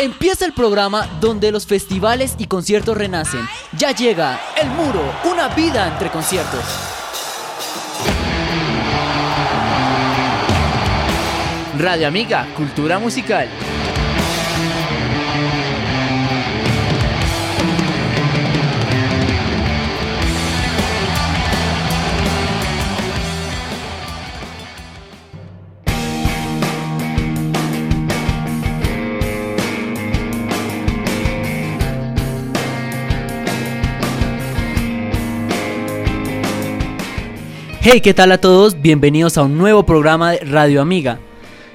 Empieza el programa donde los festivales y conciertos renacen. Ya llega El Muro, una vida entre conciertos. Radio Amiga, Cultura Musical. Hey, ¿qué tal a todos? Bienvenidos a un nuevo programa de Radio Amiga.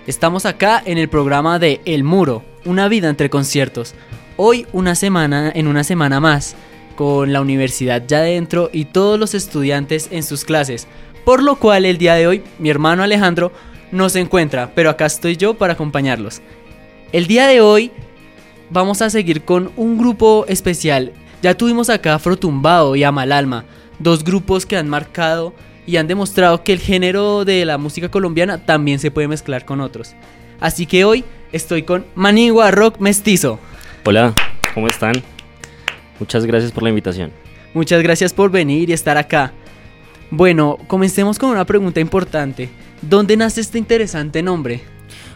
Estamos acá en el programa de El Muro, una vida entre conciertos. Hoy una semana, en una semana más, con la universidad ya dentro y todos los estudiantes en sus clases. Por lo cual el día de hoy mi hermano Alejandro no se encuentra, pero acá estoy yo para acompañarlos. El día de hoy vamos a seguir con un grupo especial. Ya tuvimos acá a Frotumbado y a Malalma, dos grupos que han marcado y han demostrado que el género de la música colombiana también se puede mezclar con otros. Así que hoy estoy con Manigua Rock Mestizo. Hola, ¿cómo están? Muchas gracias por la invitación. Muchas gracias por venir y estar acá. Bueno, comencemos con una pregunta importante. ¿Dónde nace este interesante nombre?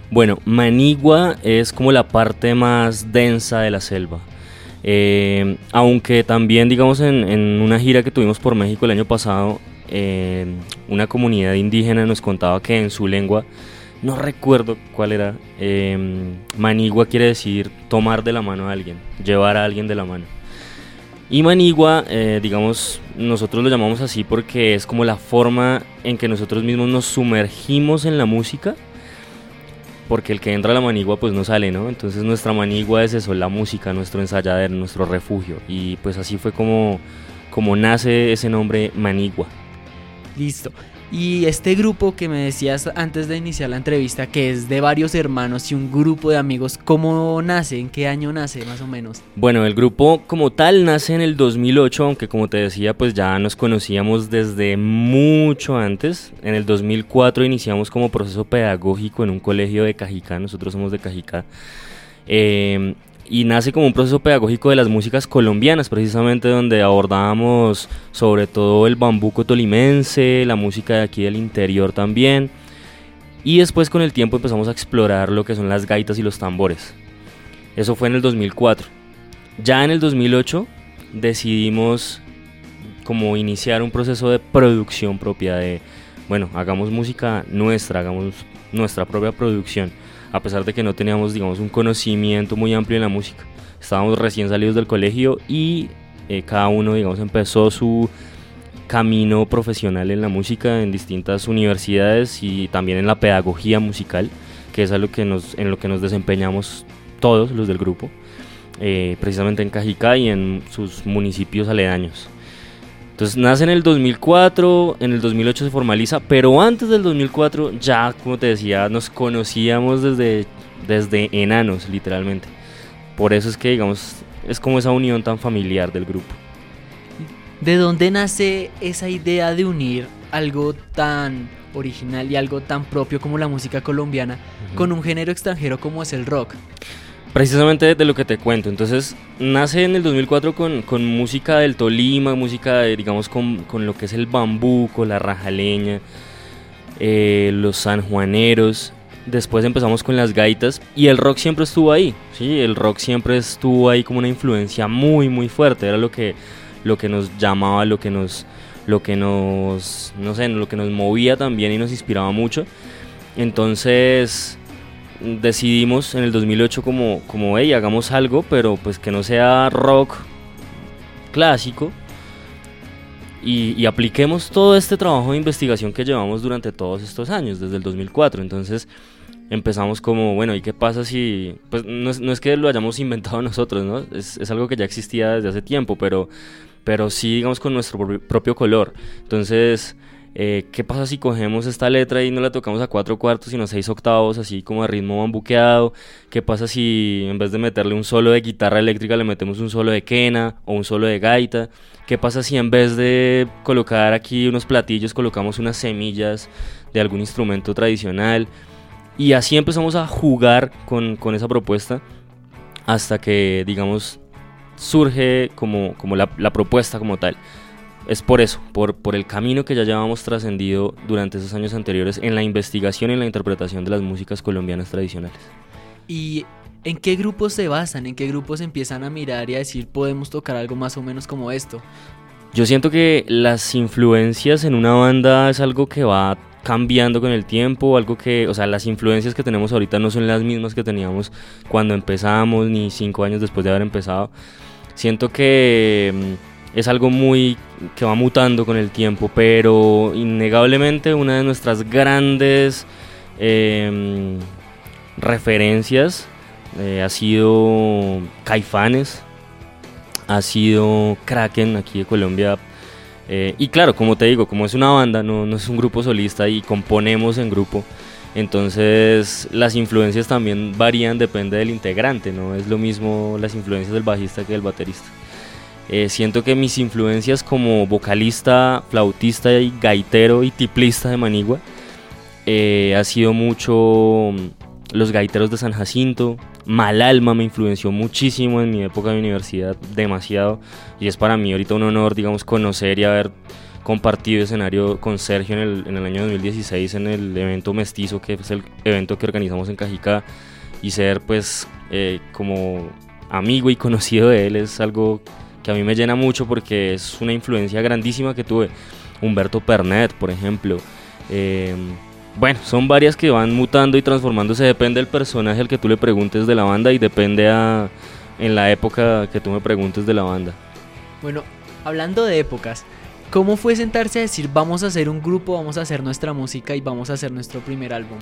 Bueno, Manigua es como la parte más densa de la selva. Eh, aunque también, digamos, en, en, una gira que tuvimos por México el año pasado, eh, una comunidad indígena nos contaba que en su lengua, no recuerdo cuál era, eh, manigua quiere decir tomar de la mano a alguien, llevar a alguien de la mano. Y manigua, eh, digamos, nosotros lo llamamos así porque es como la forma en que nosotros mismos nos sumergimos en la música, porque el que entra a la manigua pues no sale, ¿no? Entonces nuestra manigua es eso, la música, nuestro ensayadero, nuestro refugio. Y pues así fue como, como nace ese nombre manigua. Listo. Y este grupo que me decías antes de iniciar la entrevista, que es de varios hermanos y un grupo de amigos, ¿cómo nace? ¿En qué año nace más o menos? Bueno, el grupo como tal nace en el 2008, aunque como te decía, pues ya nos conocíamos desde mucho antes. En el 2004 iniciamos como proceso pedagógico en un colegio de Cajicá, nosotros somos de Cajicá. Eh, y nace como un proceso pedagógico de las músicas colombianas, precisamente donde abordábamos sobre todo el bambuco tolimense, la música de aquí del interior también. Y después con el tiempo empezamos a explorar lo que son las gaitas y los tambores. Eso fue en el 2004. Ya en el 2008 decidimos como iniciar un proceso de producción propia de, bueno, hagamos música nuestra, hagamos nuestra propia producción a pesar de que no teníamos, digamos, un conocimiento muy amplio en la música. Estábamos recién salidos del colegio y eh, cada uno, digamos, empezó su camino profesional en la música en distintas universidades y también en la pedagogía musical, que es algo que nos, en lo que nos desempeñamos todos los del grupo, eh, precisamente en Cajicá y en sus municipios aledaños. Entonces nace en el 2004, en el 2008 se formaliza, pero antes del 2004 ya, como te decía, nos conocíamos desde, desde enanos, literalmente. Por eso es que, digamos, es como esa unión tan familiar del grupo. ¿De dónde nace esa idea de unir algo tan original y algo tan propio como la música colombiana con un género extranjero como es el rock? Precisamente de lo que te cuento. Entonces, nace en el 2004 con, con música del Tolima, música, de, digamos, con, con, lo que es el bambuco, la rajaleña, eh, los sanjuaneros. Después empezamos con las gaitas y el rock siempre estuvo ahí. ¿sí? El rock siempre estuvo ahí como una influencia muy, muy fuerte. Era lo que, lo que nos llamaba, lo que nos, lo que nos, no sé, lo que nos movía también y nos inspiraba mucho. Entonces decidimos en el 2008 como, como hey, hagamos algo, pero pues que no sea rock clásico. Y, apliquemos todo este trabajo de investigación que llevamos durante todos estos años, desde el 2004. Entonces empezamos como, bueno, ¿y qué pasa si...? Pues no es, no es que lo hayamos inventado nosotros, ¿no? Es, es, algo que ya existía desde hace tiempo, pero, pero sí, digamos, con nuestro propio color. Entonces eh, ¿Qué pasa si cogemos esta letra y no la tocamos a cuatro cuartos, sino seis octavos, así como a ritmo bambuqueado? ¿Qué pasa si en vez de meterle un solo de guitarra eléctrica le metemos un solo de quena o un solo de gaita? ¿Qué pasa si en vez de colocar aquí unos platillos colocamos unas semillas de algún instrumento tradicional? Y así empezamos a jugar con, con esa propuesta hasta que, digamos, surge como, como la propuesta como tal. Es por eso, por, por el camino que ya llevamos trascendido durante esos años anteriores en la investigación y en la interpretación de las músicas colombianas tradicionales. ¿Y en qué grupos se basan? ¿En qué grupos empiezan a mirar y a decir podemos tocar algo más o menos como esto? Yo siento que las influencias en una banda es algo que va cambiando con el tiempo, algo que, o sea, las influencias que tenemos ahorita no son las mismas que teníamos cuando empezamos, ni cinco años después de haber empezado. Siento que mm, es algo muy que va mutando con el tiempo, pero innegablemente una de nuestras grandes em, referencias eh, ha sido Caifanes, ha sido Kraken aquí de Colombia. Eh, y claro, como te digo, como es una banda, no, no, es un grupo solista y componemos en grupo, entonces las influencias también varían, depende del integrante, no es lo mismo las influencias del bajista que del baterista. Eh, siento que mis influencias como vocalista, flautista y gaitero y tiplista de Manigua eh, ha sido mucho mm, los gaiteros de San Jacinto, Malalma me influenció muchísimo en mi época de universidad, demasiado. Y es para mí ahorita un honor, digamos, conocer y haber compartido escenario con Sergio en el, en el año 2016 en el evento Mestizo, que es el evento que organizamos en Cajicá. Y ser, pues, eh, como amigo y conocido de él es algo que a mí me llena mucho porque es una influencia grandísima que tuve. Humberto Pernet, por ejemplo. Eh, bueno, son varias que van mutando y transformándose. Depende del personaje al que tú le preguntes de la banda y depende a, en la época que tú me preguntes de la banda. Bueno, hablando de épocas, ¿cómo fue sentarse a decir vamos a hacer un grupo, vamos a hacer nuestra música y vamos a hacer nuestro primer álbum?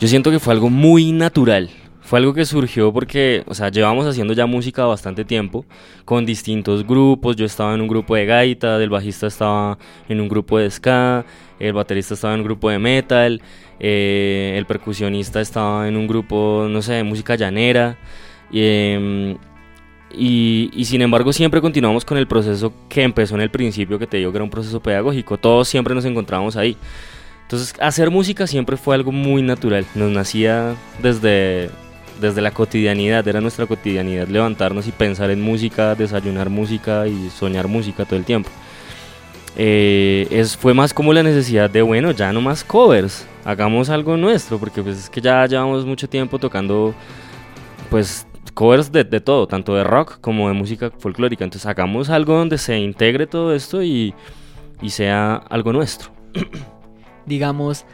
Yo siento que fue algo muy natural. Fue algo que surgió porque, o sea, llevamos haciendo ya música bastante tiempo, con distintos grupos. Yo estaba en un grupo de gaita, el bajista estaba en un grupo de ska, el baterista estaba en un grupo de metal, eh, el percusionista estaba en un grupo, no sé, de música llanera. Em, y, y, sin embargo siempre continuamos con el proceso que empezó en el principio, que te digo que era un proceso pedagógico. Todos siempre nos encontrábamos ahí. Entonces hacer música siempre fue algo muy natural. Nos nacía desde, desde la cotidianidad, era nuestra cotidianidad levantarnos y pensar en música, desayunar música y soñar música todo el tiempo. Eh, es, fue más como la necesidad de, bueno, ya no más covers, hagamos algo nuestro, porque pues es que ya llevamos mucho tiempo tocando, pues, covers de, de todo, tanto de rock como de música folclórica. Entonces hagamos algo donde se integre todo esto y, y sea algo nuestro. Digamos,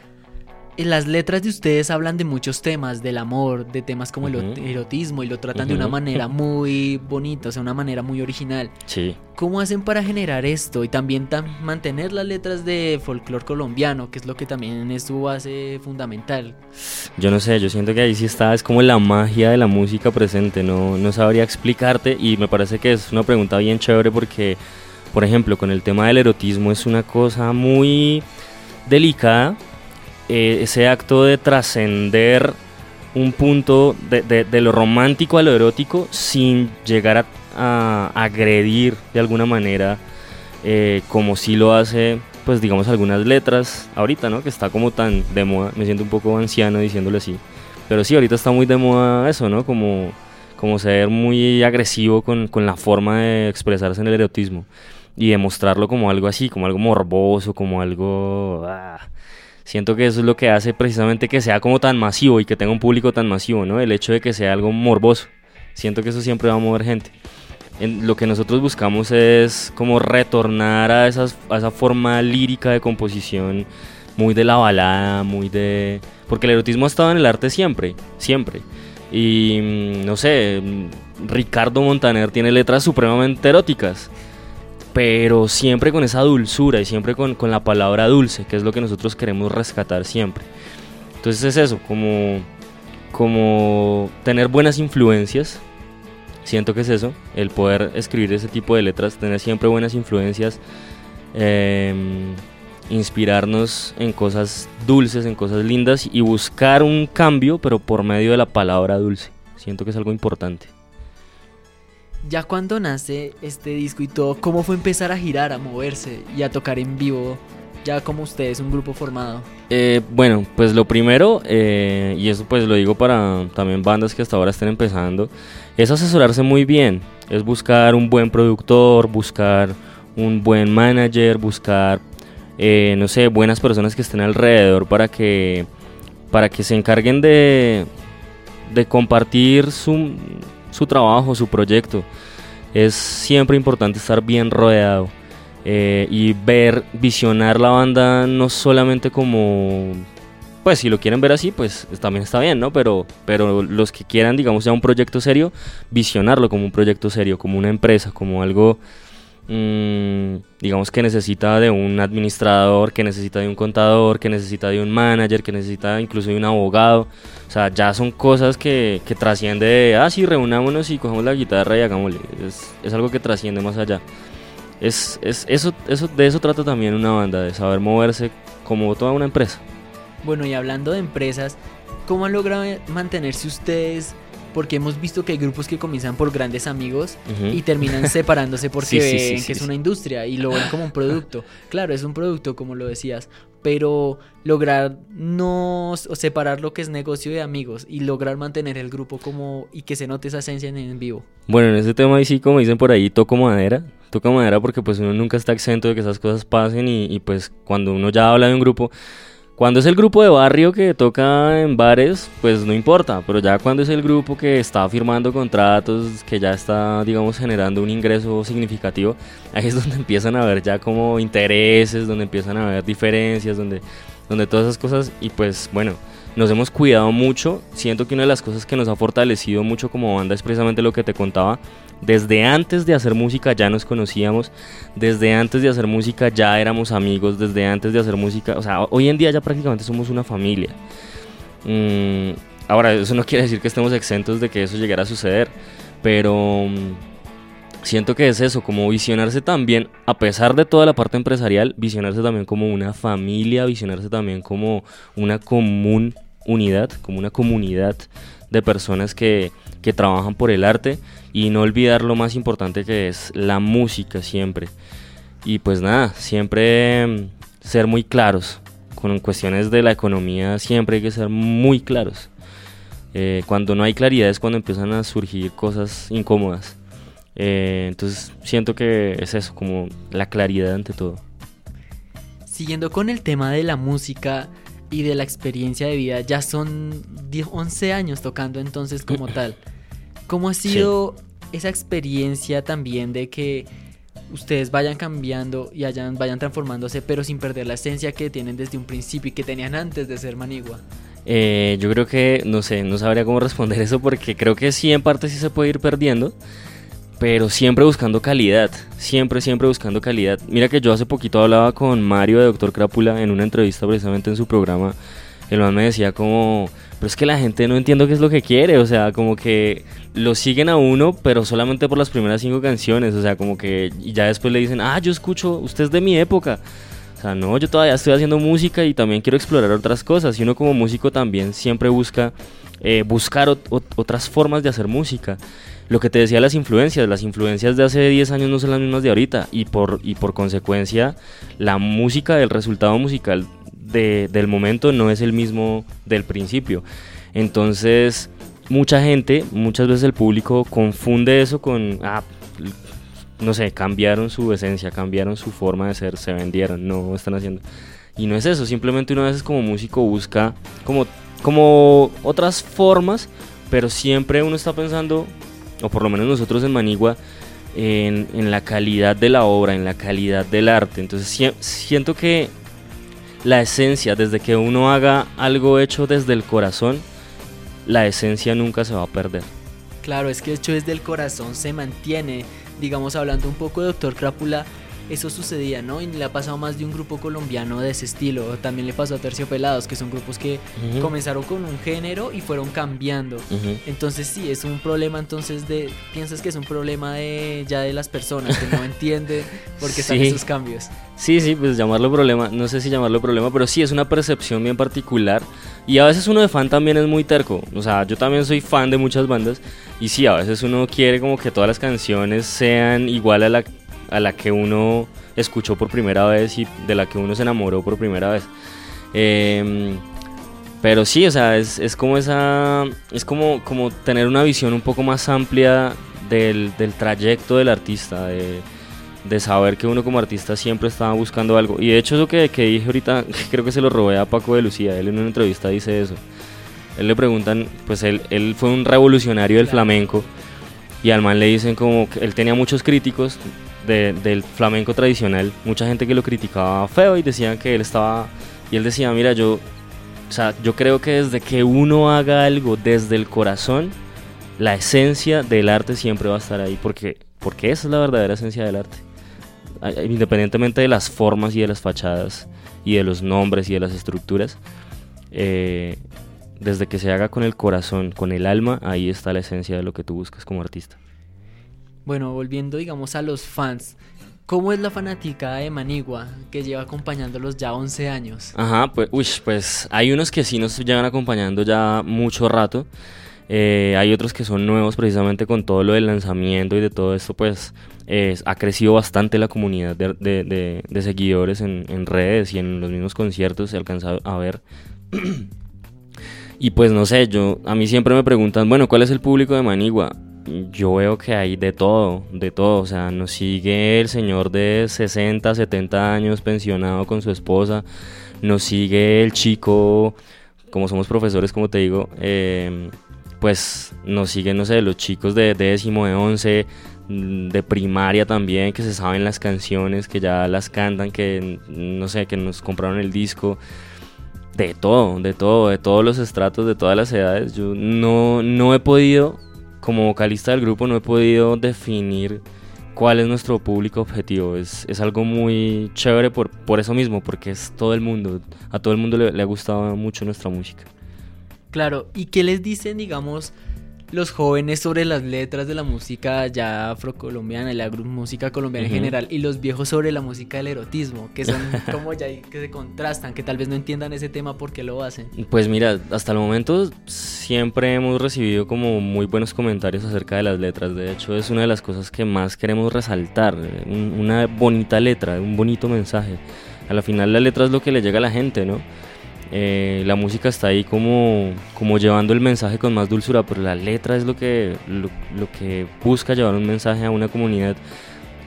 las letras de ustedes hablan de muchos temas, del amor, de temas como uh -huh. el erotismo y lo tratan uh -huh. de una manera muy bonita, o sea, una manera muy original. Sí. ¿Cómo hacen para generar esto y también tam mantener las letras de folclore colombiano, que es lo que también es su base fundamental? Yo no sé, yo siento que ahí sí está, es como la magia de la música presente, no, no sabría explicarte y me parece que es una pregunta bien chévere porque, por ejemplo, con el tema del erotismo es una cosa muy delicada eh, ese acto de trascender un punto de, de, de, lo romántico a lo erótico sin llegar a, a agredir de alguna manera eh, como si lo hace pues digamos algunas letras ahorita no que está como tan de moda. Me siento un poco anciano diciéndolo así. Pero sí ahorita está muy de moda eso no como como ser muy agresivo con, con la forma de expresarse en el erotismo y demostrarlo como algo así como algo morboso como algo ah, siento que eso es lo que hace precisamente que sea como tan masivo y que tenga un público tan masivo, ¿no? El hecho de que sea algo morboso. Siento que eso siempre va a mover gente. En, lo que nosotros buscamos es como retornar a, esas, a esa forma lírica de composición, muy de la balada, muy de... Porque el erotismo ha estado en el arte siempre, siempre. Y mm, no sé, mm, Ricardo Montaner tiene letras supremamente eróticas pero siempre con esa dulzura y siempre con, con, la palabra dulce, que es lo que nosotros queremos rescatar siempre. Entonces es eso, como, como tener buenas influencias, siento que es eso, el poder escribir ese tipo de letras, tener siempre buenas influencias, eh, inspirarnos en cosas dulces, en cosas lindas y buscar un cambio, pero por medio de la palabra dulce. Siento que es algo importante ya cuando nace este disco y todo, ¿cómo fue empezar a girar, a moverse y a tocar en vivo ya como ustedes, un grupo formado? Eh, bueno, pues lo primero, eh, y eso pues lo digo para también bandas que hasta ahora estén empezando, es asesorarse muy bien, es buscar un buen productor, buscar un buen manager, buscar, eh, no sé, buenas personas que estén alrededor para que, para que se encarguen de, de compartir su, su trabajo, su proyecto. Es siempre importante estar bien rodeado eh, y ver, visionar la banda no solamente como pues si lo quieren ver así, pues también está bien, ¿no? Pero, pero los que quieran, digamos, ya un proyecto serio, visionarlo como un proyecto serio, como una empresa, como algo, digamos, que necesita de un administrador, que necesita de un contador, que necesita de un manager, que necesita incluso de un abogado. O sea, ya son cosas que, que trasciende de, ah, sí, reunámonos y cogemos la guitarra y hagámosle. Es, es algo que trasciende más allá. Es, es, eso, eso, de eso trata también una banda, de saber moverse como toda una empresa. Bueno, y hablando de empresas, ¿cómo han logrado mantenerse ustedes? Porque hemos visto que hay grupos que comienzan por grandes amigos y terminan separándose porque Sí, ven sí, que es una industria y lo ven como un producto. Claro, es un producto, como lo decías, pero lograr no o separar lo que es negocio de amigos y lograr mantener el grupo como y que se note esa esencia en, en vivo. Bueno, en ese tema ahí sí, como dicen por ahí, toco madera. Toca madera porque pues uno nunca está exento de que esas cosas pasen y, y, pues cuando uno ya habla de un grupo, cuando es el grupo de barrio que toca en bares, pues no importa, pero ya cuando es el grupo que está firmando contratos, que ya está, digamos, generando un ingreso significativo, ahí es donde empiezan a haber ya como intereses, donde empiezan a haber diferencias, donde, donde todas esas cosas y pues bueno. Nos hemos cuidado mucho, siento que una de las cosas que nos ha fortalecido mucho como banda es precisamente lo que te contaba, desde antes de hacer música ya nos conocíamos, desde antes de hacer música ya éramos amigos, desde antes de hacer música, o sea, hoy en día ya prácticamente somos una familia. Mm, ahora, eso no quiere decir que estemos exentos de que eso llegara a suceder, pero mm, siento que es eso, como visionarse también, a pesar de toda la parte empresarial, visionarse también como una familia, visionarse también como una común unidad, como una comunidad de personas que, que trabajan por el arte y no olvidar lo más importante que es la música siempre. Y pues nada, siempre mm, ser muy claros. Con cuestiones de la economía siempre hay que ser muy claros. Eh, cuando no hay claridad es cuando empiezan a surgir cosas incómodas. Eh, entonces siento que es eso, como la claridad ante todo. Siguiendo con el tema de la música y de la experiencia de vida, ya son 10, 11 años tocando entonces como tal. ¿Cómo ha sido esa experiencia también de que ustedes vayan cambiando y hayan, vayan transformándose, pero sin perder la esencia que tienen desde un principio y que tenían antes de ser Manigua? Eh, yo creo que, no sé, no sabría cómo responder eso porque creo que sí, en parte sí se puede ir perdiendo, pero siempre buscando calidad, siempre, siempre buscando calidad. Mira que yo hace poquito hablaba con Mario de Doctor Crápula en una entrevista precisamente en su programa. El man me decía como, pero es que la gente no entiendo qué es lo que quiere, o sea, como que lo siguen a uno, pero solamente por las primeras cinco canciones, o sea, como que ya después le dicen, ah, yo escucho, usted es de mi época. O sea, no, yo todavía estoy haciendo música y también quiero explorar otras cosas. Y uno como músico también siempre busca eh, buscar ot- ot- otras formas de hacer música. Lo que te decía las influencias, las influencias de hace 10 años no son las mismas de ahorita. Y por, y por consecuencia, la música, el resultado musical de- del momento no es el mismo del principio. Entonces, mucha gente, muchas veces el público confunde eso con, ah, no sé, cambiaron su esencia, cambiaron su forma de ser, se vendieron, no están haciendo. Y no es eso, simplemente uno a veces como músico busca como, como otras formas, pero siempre uno está pensando, o por lo menos nosotros en Manigua, en, en la calidad de la obra, en la calidad del arte. Entonces sie- siento que la esencia, desde que uno haga algo hecho desde el corazón, la esencia nunca se va a perder. Claro, es que hecho desde el corazón se mantiene. Digamos, hablando un poco de Doctor Crápula, eso sucedía, ¿no? Y le ha pasado más de un grupo colombiano de ese estilo. También le pasó a Terciopelados, que son grupos que comenzaron con un género y fueron cambiando. Entonces sí, es un problema entonces de... Piensas que es un problema de ya de las personas que no entienden por qué están Sí. esos cambios. Sí, sí, pues llamarlo problema, no sé si llamarlo problema, pero sí es una percepción bien particular. Y a veces uno de fan también es muy terco. O sea, yo también soy fan de muchas bandas. Y sí, a veces uno quiere como que todas las canciones sean igual a la, a la que uno escuchó por primera vez y de la que uno se enamoró por primera vez. Em, pero sí, o sea, es, es, como esa. Es como, como tener una visión un poco más amplia del, del trayecto del artista, de, de, saber que uno como artista siempre estaba buscando algo. Y de hecho, eso que, que dije ahorita, creo que se lo robé a Paco de Lucía. Él en una entrevista dice eso. Él le preguntan, pues él, él fue un revolucionario del flamenco. Y al man le dicen como que él tenía muchos críticos de, del flamenco tradicional, mucha gente que lo criticaba feo y decían que él estaba... Y él decía, mira, yo o sea, yo creo que desde que uno haga algo desde el corazón, la esencia del arte siempre va a estar ahí, porque, porque esa es la verdadera esencia del arte. Independientemente de las formas y de las fachadas y de los nombres y de las estructuras, eh, desde que se haga con el corazón, con el alma, ahí está la esencia de lo que tú buscas como artista. Bueno, volviendo digamos a los fans, ¿Cómo es la fanática de Manigua que lleva acompañándolos ya 11 años? Ajá, pues, uy, pues hay unos que sí nos llevan acompañando ya mucho rato. Eh, hay otros que son nuevos precisamente con todo lo del lanzamiento y de todo esto, pues ha crecido bastante la comunidad de, seguidores en, en, redes y en los mismos conciertos, se alcanza a ver. y pues no sé, yo a mí siempre me preguntan, bueno, ¿cuál es el público de Manigua? Yo veo que hay de todo, de todo. O sea, nos sigue el señor de 60, 70 años pensionado con su esposa. Nos sigue el chico, como somos profesores, como te digo, em, pues nos siguen, no sé, los chicos de décimo, de once, de primaria también, que se saben las canciones, que ya las cantan, que no sé, que nos compraron el disco. De todo, de todo, de todos los estratos, de todas las edades. Yo no, no he podido como vocalista del grupo no he podido definir cuál es nuestro público objetivo. Es, es algo muy chévere por, por eso mismo, porque es todo el mundo. A todo el mundo le, le ha gustado mucho nuestra música. Claro, ¿y qué les dicen, digamos, los jóvenes sobre las letras de la música ya afrocolombiana, la música colombiana en general, y los viejos sobre la música del erotismo, que son como ya que se contrastan, que tal vez no entiendan ese tema porque lo hacen. Pues mira, hasta el momento siempre hemos recibido como muy buenos comentarios acerca de las letras. De hecho, es una de las cosas que más queremos resaltar, una bonita letra, un bonito mensaje. A la final la letra es lo que le llega a la gente, ¿no? Eh, la música está ahí como, como llevando el mensaje con más dulzura, pero la letra es lo que, lo, que busca llevar un mensaje a una comunidad.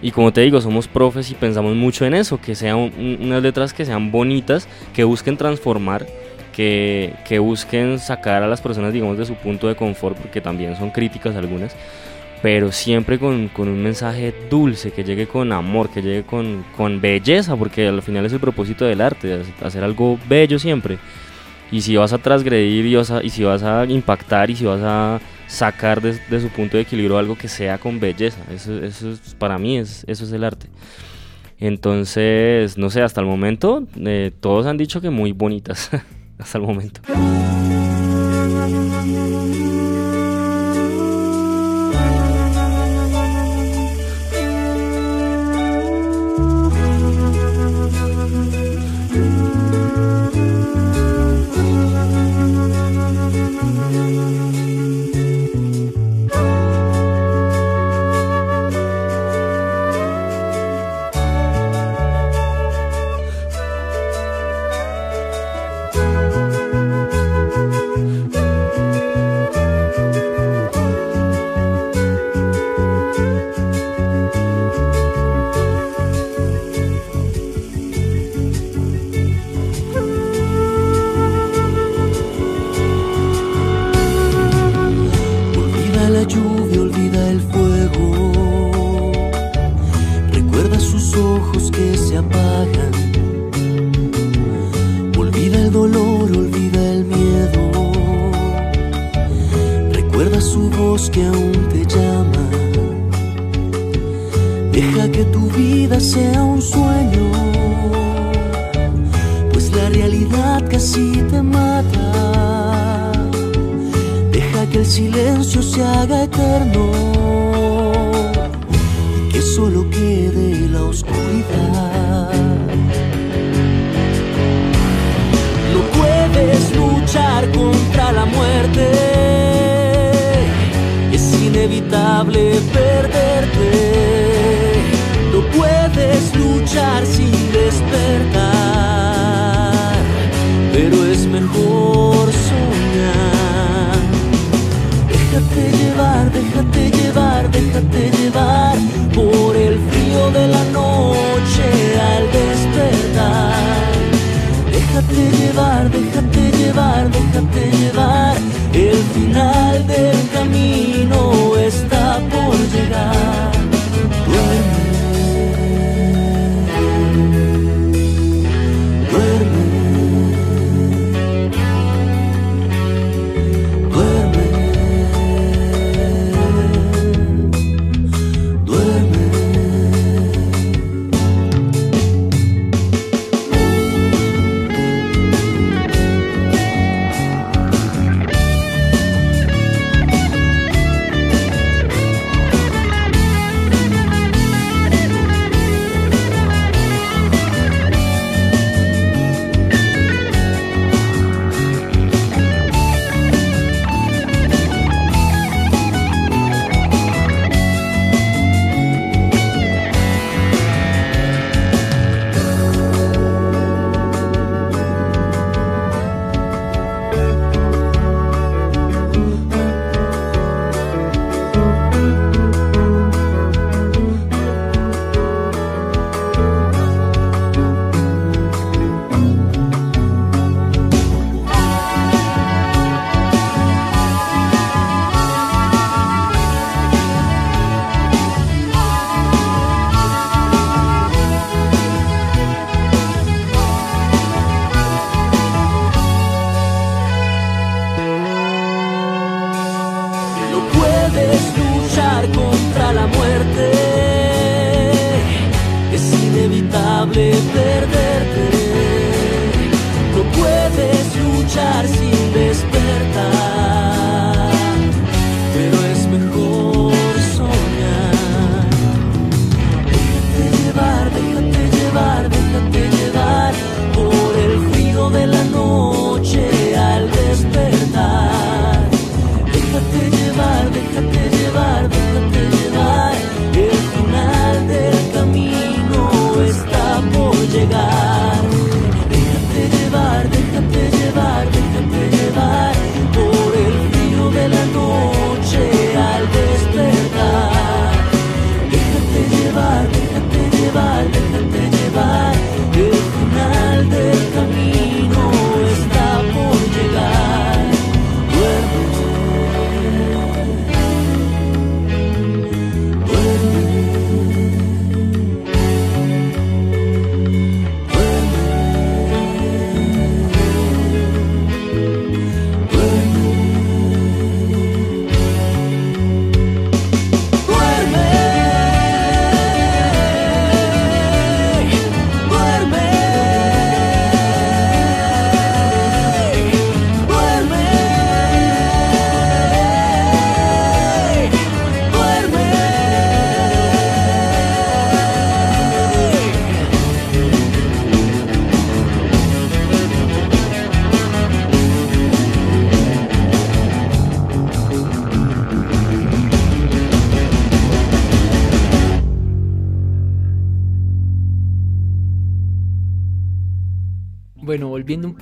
Y como te digo, somos profes y pensamos mucho en eso, que sean unas letras que sean bonitas, que busquen transformar, que, que busquen sacar a las personas, digamos, de su punto de confort, porque también son críticas algunas pero siempre con, un mensaje dulce, que llegue con amor, que llegue con, belleza, porque al final es el propósito del arte, hacer algo bello siempre. Y si vas a transgredir y, vas y si vas a impactar y si vas a sacar de, su punto de equilibrio algo que sea con belleza, eso, eso para mí es, eso es el arte. Entonces, no sé, hasta el momento eh, todos han dicho que muy bonitas, hasta el momento. Música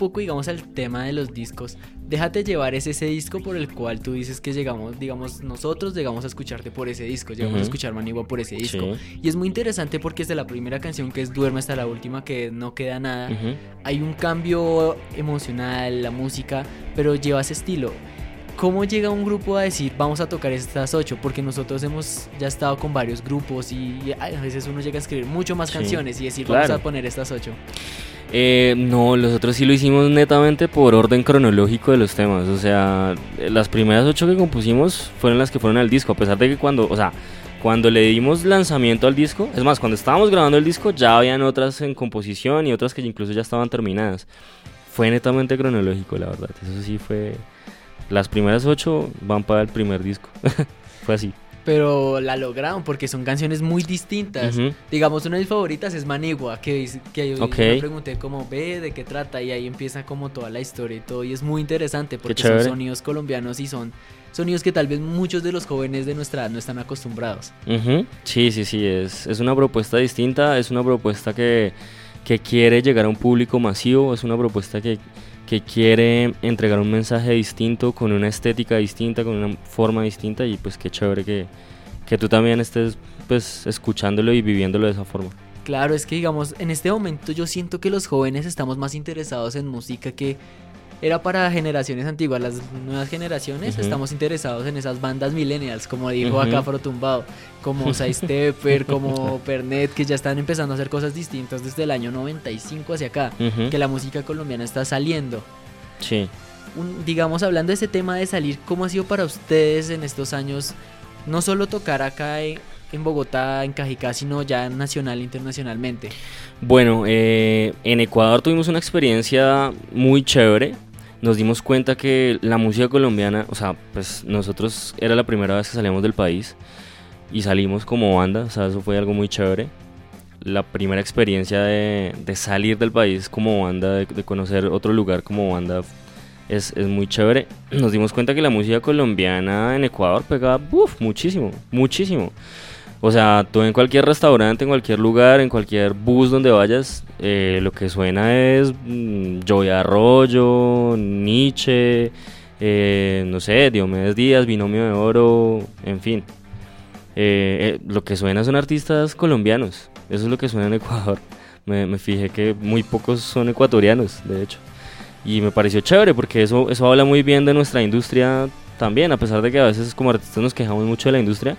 poco, digamos, al tema de los discos, déjate llevar es ese disco por el cual tú dices que llegamos, digamos, nosotros llegamos a escucharte por ese disco, llegamos a escuchar Manigua por ese disco. Y es muy interesante porque desde la primera canción que es Duerme hasta la última que no queda nada, hay un cambio emocional, la música, pero lleva ese estilo. ¿Cómo llega un grupo a decir vamos a tocar estas ocho? Porque nosotros hemos ya estado con varios grupos y a veces uno llega a escribir mucho más canciones y decir vamos a poner estas ocho. Eh, no, nosotros sí lo hicimos netamente por orden cronológico de los temas. O sea, las primeras ocho que compusimos fueron las que fueron al disco. A pesar de que cuando, o sea, cuando le dimos lanzamiento al disco, es más, cuando estábamos grabando el disco ya habían otras en composición y otras que incluso ya estaban terminadas. Fue netamente cronológico, la verdad. Eso sí fue las primeras ocho van para el primer disco. Fue así. Pero la lograron porque son canciones muy distintas. Digamos, una de mis favoritas es Manigua, que, que yo me pregunté cómo ve, de qué trata, y ahí empieza como toda la historia y todo. Y es muy interesante porque son sonidos colombianos y son sonidos que tal vez muchos de los jóvenes de nuestra edad no están acostumbrados. Sí, sí, sí, es, es una propuesta distinta, es una propuesta que, que quiere llegar a un público masivo, es una propuesta que que quiere entregar un mensaje distinto, con una estética distinta, con una forma distinta y pues qué chévere que, que tú también estés pues escuchándolo y viviéndolo de esa forma. Claro, es que digamos, en este momento yo siento que los jóvenes estamos más interesados en música que era para generaciones antiguas, las nuevas generaciones estamos interesados en esas bandas millennials, como dijo acá Frotumbado, como Sidestepper, como Pernet, que ya están empezando a hacer cosas distintas desde el año 95 hacia acá, que la música colombiana está saliendo. Sí. digamos, hablando de ese tema de salir, ¿cómo ha sido para ustedes en estos años no solo tocar acá en, Bogotá, en Cajicá, sino ya nacional e internacionalmente? Bueno, eh, en Ecuador tuvimos una experiencia muy chévere nos dimos cuenta que la música colombiana, o sea, pues nosotros era la primera vez que salíamos del país y salimos como banda, o sea, eso fue algo muy chévere. La primera experiencia de, salir del país como banda, de, conocer otro lugar como banda, es, es, muy chévere. Nos dimos cuenta que la música colombiana en Ecuador pegaba muchísimo, muchísimo. O sea, tú en cualquier restaurante, en cualquier lugar, en cualquier bus donde vayas, eh, lo que suena es mm, Joy Arroyo, Nietzsche, eh, no sé, Diomedes Díaz, Binomio de Oro, en fin. Eh, lo que suena son artistas colombianos, eso es lo que suena en Ecuador. Me, me, fijé que muy pocos son ecuatorianos, de hecho. Y me pareció chévere porque eso, eso habla muy bien de nuestra industria también, a pesar de que a veces como artistas nos quejamos mucho de la industria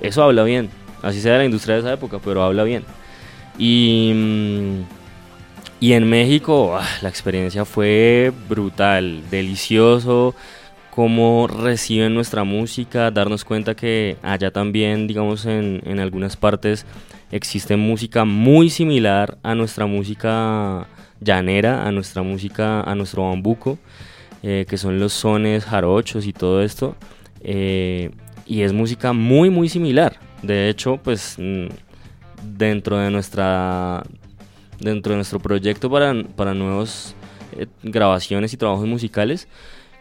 eso habla bien. Así sea la industria de esa época, pero habla bien. Y, mm, y en México ah, la experiencia fue brutal, delicioso cómo reciben nuestra música, darnos cuenta que allá también, digamos, en, en, algunas partes existe música muy similar a nuestra música llanera, a nuestra música, a nuestro bambuco, eh, que son los sones jarochos y todo esto. Eh, y es música muy muy similar. De hecho, pues mm, dentro de nuestra dentro de nuestro proyecto para, para nuevas eh, grabaciones y trabajos musicales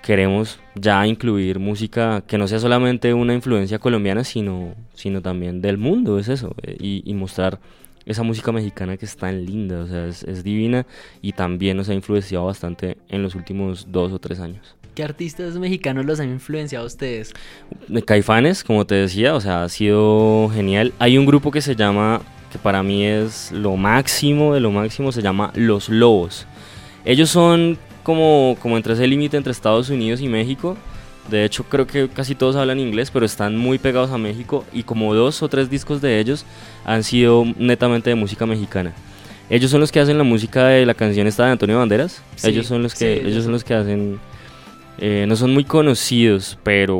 queremos ya incluir música que no sea solamente una influencia colombiana, sino, sino también del mundo, es eso, eh, y, y, mostrar esa música mexicana que es tan linda, o sea, es, es divina y también nos ha influenciado bastante en los últimos dos o tres años. ¿Qué artistas mexicanos los han influenciado a ustedes? De Caifanes, como te decía, o sea, ha sido genial. Hay un grupo que se llama, que para mí es lo máximo de lo máximo, se llama Los Lobos. Ellos son como, como entre ese límite entre Estados Unidos y México. De hecho, creo que casi todos hablan inglés, pero están muy pegados a México y como dos o tres discos de ellos han sido netamente de música mexicana. Ellos son los que hacen la música de la canción esta de Antonio Banderas. ellos son los que ellos son los que hacen eh, no son muy conocidos, pero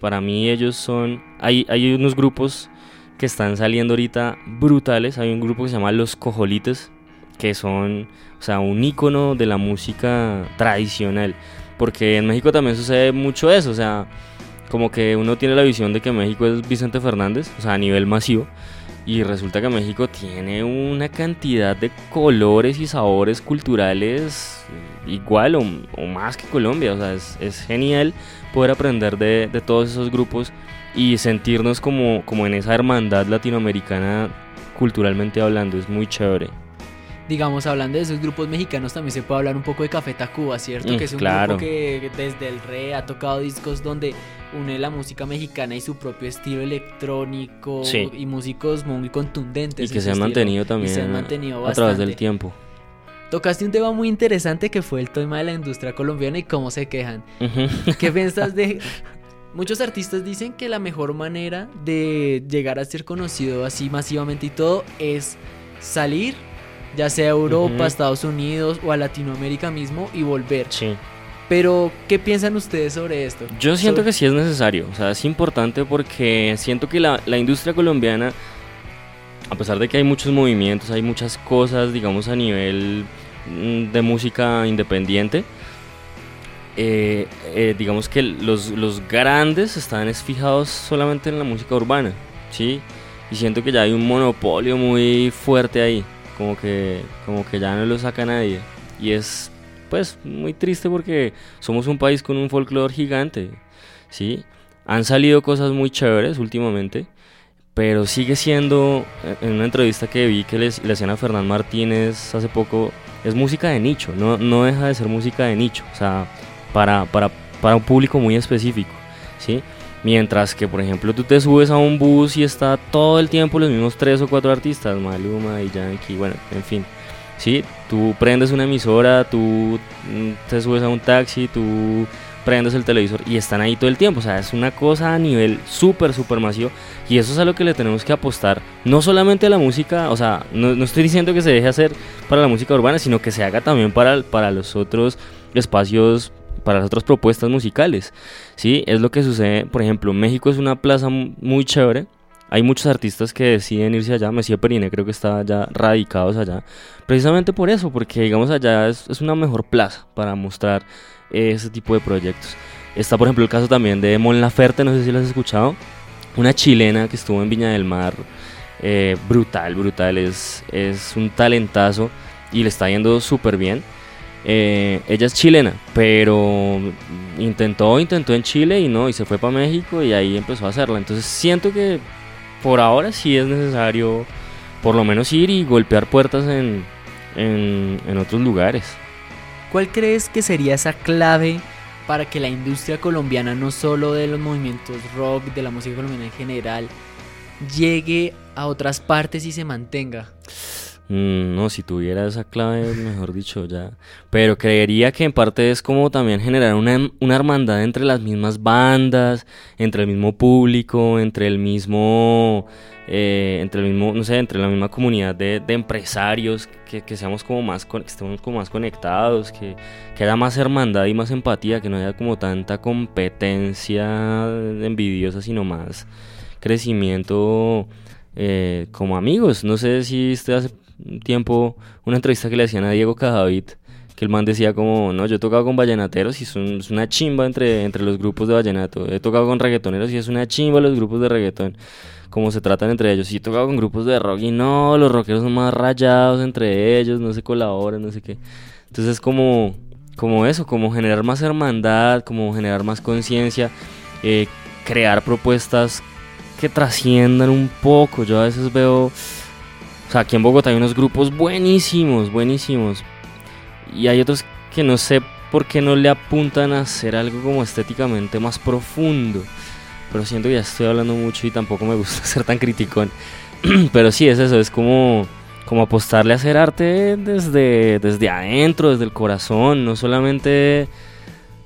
para mí ellos son... Hay, hay unos grupos que están saliendo ahorita brutales. Hay un grupo que se llama Los Cojolites, que son, o sea, un icono de la música tradicional. Porque en México también sucede mucho eso, o sea, como que uno tiene la visión de que México es Vicente Fernández, o sea, a nivel masivo. Y resulta que México tiene una cantidad de colores y sabores culturales igual o, más que Colombia. O sea, es, genial poder aprender de, todos esos grupos y sentirnos como, como en esa hermandad latinoamericana culturalmente hablando. Es muy chévere. Digamos, hablando de esos grupos mexicanos, también se puede hablar un poco de Café Tacuba, ¿cierto? Mm, que es un claro. grupo que desde el re ha tocado discos donde une la música mexicana y su propio estilo electrónico Sí. y músicos muy contundentes. Y que se han mantenido Y también se han mantenido a través del bastante. tiempo. Tocaste un tema muy interesante que fue el tema de la industria colombiana y cómo se quejan. ¿Qué piensas de...? Muchos artistas dicen que la mejor manera de llegar a ser conocido así masivamente y todo es salir, ya sea a Europa, Ujú. Estados Unidos o a Latinoamérica mismo y volver. Sí. Pero, ¿qué piensan ustedes sobre esto? Yo siento Sobre- que sí es necesario, o sea, es importante porque siento que la, la industria colombiana, a pesar de que hay muchos movimientos, hay muchas cosas, digamos, a nivel mm, de música independiente, eh, eh, digamos que los, los grandes están es fijados solamente en la música urbana, ¿sí? Y siento que ya hay un monopolio muy fuerte ahí, como que, como que ya no lo saca nadie. Y es, pues, muy triste porque somos un país con un folclore gigante, ¿sí? Han salido cosas muy chéveres últimamente, pero sigue siendo, eh, en una entrevista que vi que le hacían a Fernán Martínez hace poco, es música de nicho, no, no deja de ser música de nicho, o sea, para, para, para un público muy específico, ¿sí? Mientras que, por ejemplo, tú te subes a un bus y está todo el tiempo los mismos tres o cuatro artistas, Maluma y Yankee, bueno, en fin. Sí, tú prendes una emisora, tú mm, te subes a un taxi, tú prendes el televisor y están ahí todo el tiempo. O sea, es una cosa a nivel súper, súper masivo. Y eso es a lo que le tenemos que apostar. No solamente a la música, o sea, no, no estoy diciendo que se deje hacer para la música urbana, sino que se haga también para, para los otros espacios, para las otras propuestas musicales. Sí, es lo que sucede. Por ejemplo, México es una plaza mu- muy chévere. Hay muchos artistas que deciden irse allá. Messi Perine creo que está ya radicados allá. Precisamente por eso, porque digamos allá es, es una mejor plaza para mostrar ese tipo de proyectos. Está por ejemplo el caso también de Mon Laferte, no sé si lo has escuchado. Una chilena que estuvo en Viña del Mar. eh, brutal, brutal. Es, es un talentazo y le está yendo súper bien. Eh, ella es chilena, pero intentó, intentó en Chile y no, y se fue para México y ahí empezó a hacerla. Entonces siento que por ahora sí es necesario por lo menos ir y golpear puertas en, en, en otros lugares. ¿Cuál crees que sería esa clave para que la industria colombiana, no solo de los movimientos rock, de la música colombiana en general, llegue a otras partes y se mantenga? Mm, no, si tuviera esa clave, mejor dicho, ya. Pero creería que en parte es como también generar una, una hermandad entre las mismas bandas, entre el mismo público, entre el mismo, eh, entre el mismo, no sé, entre la misma comunidad de, de empresarios, que, seamos como más, que estemos como más conectados, que, que haya más hermandad y más empatía, que no haya como tanta competencia envidiosa, sino más crecimiento eh, como amigos. No sé si este hace un tiempo una entrevista que le hacían a Diego Cadavid, que el man decía como, no, yo he tocado con vallenateros y es una chimba entre, entre los grupos de vallenato. He tocado con reggaetoneros y es una chimba los grupos de reggaetón, como se tratan entre ellos. Y he tocado con grupos de rock y no, los rockeros son más rayados entre ellos, no se colaboran, no sé qué. Entonces es como, como eso, como generar más hermandad, como generar más conciencia, eh, crear propuestas que trasciendan un poco. Yo a veces veo, o sea, aquí en Bogotá hay unos grupos buenísimos, buenísimos. Y hay otros que no sé por qué no le apuntan a hacer algo como estéticamente más profundo. Pero siento que ya estoy hablando mucho y tampoco me gusta ser tan criticón. Pero sí, es eso, es como, como apostarle a hacer arte desde, desde adentro, desde el corazón, no solamente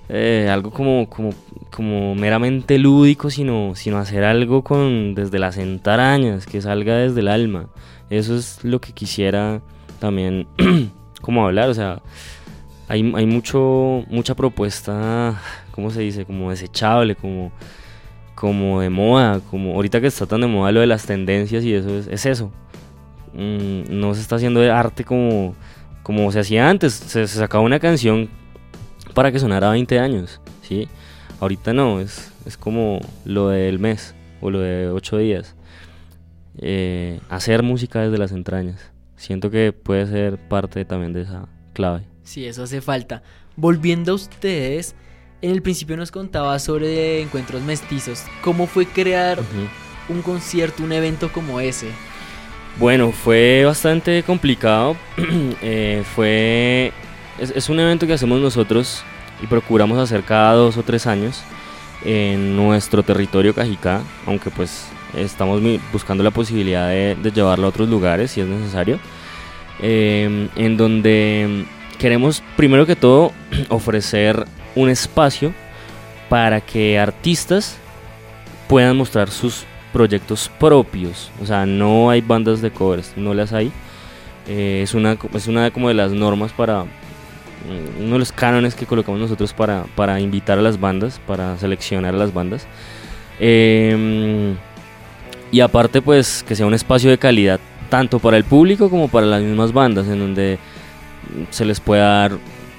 eh, algo como, como, como meramente lúdico, sino, sino hacer algo con, desde las entrañas, que salga desde el alma. Eso es lo que quisiera también como hablar, o sea, hay, hay mucho, mucha propuesta, ¿cómo se dice? Como desechable, como, como de moda, como ahorita que está tan de moda lo de las tendencias y eso es, es eso. Mm, no se está haciendo de arte como, como se hacía antes, se, sacaba una canción para que sonara 20 años, ¿sí? Ahorita no, es, es como lo del mes o lo de 8 días. Eh, hacer música desde las entrañas. Siento que puede ser parte también de esa clave. Sí, eso hace falta. Volviendo a ustedes, en el principio nos contaba sobre encuentros mestizos. ¿Cómo fue crear un concierto, un evento como ese? Bueno, fue bastante complicado. Eh, fue. Es, un evento que hacemos nosotros y procuramos hacer cada dos o tres años en nuestro territorio Cajicá, aunque pues estamos buscando la posibilidad de, llevarlo a otros lugares si es necesario. Em, en donde queremos, primero que todo, ofrecer un espacio para que artistas puedan mostrar sus proyectos propios. O sea, no hay bandas de covers, no las hay. Eh, es, una, es una como de las normas para, mm, uno de los cánones que colocamos nosotros para, para invitar a las bandas, para seleccionar a las bandas. Em, y aparte pues que sea un espacio de calidad tanto para el público como para las mismas bandas, en donde se les pueda dar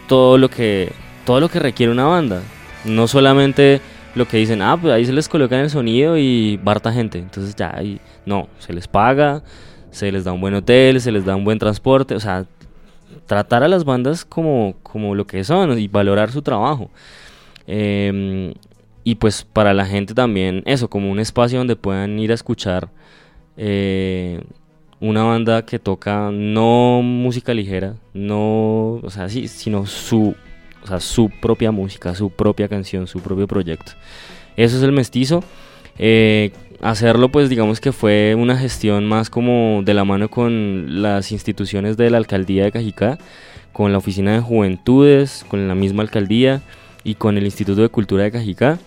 todo lo que, todo lo que requiere una banda. No solamente lo que dicen, ah, pues ahí se les coloca en el sonido y barta gente. Entonces ya, ahí, no, se les paga, se les da un buen hotel, se les da un buen transporte, o sea, tratar a las bandas como, como lo que son y valorar su trabajo. Em, y pues para la gente también eso, como un espacio donde puedan ir a escuchar eh, una banda que toca no música ligera, no, o sea, sí, sino su o sea, su propia música, su propia canción, su propio proyecto. Eso es el mestizo. Eh, hacerlo pues digamos que fue una gestión más como de la mano con las instituciones de la alcaldía de Cajicá, con la oficina de juventudes, con la misma alcaldía y con el Instituto de Cultura de Cajicá.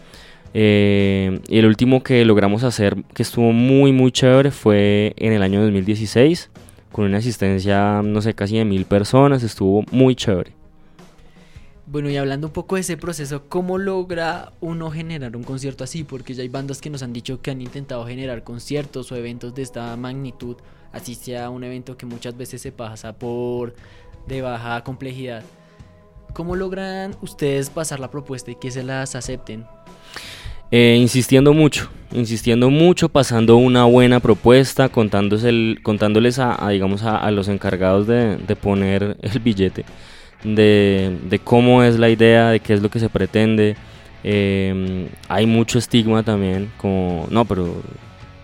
Eh, y el último que logramos hacer que estuvo muy muy chévere fue en el año 2016 con una asistencia no sé casi de mil personas, estuvo muy chévere. Bueno, y hablando un poco de ese proceso, ¿cómo logra uno generar un concierto así? Porque ya hay bandas que nos han dicho que han intentado generar conciertos o eventos de esta magnitud, así sea un evento que muchas veces se pasa por de baja complejidad. ¿Cómo logran ustedes pasar la propuesta y que se las acepten? Eh, insistiendo mucho, insistiendo mucho, pasando una buena propuesta, contándoles, contándoles a, digamos, a, los encargados de, de poner el billete de, cómo es la idea, de qué es lo que se pretende. Em, hay mucho estigma también, como, no, pero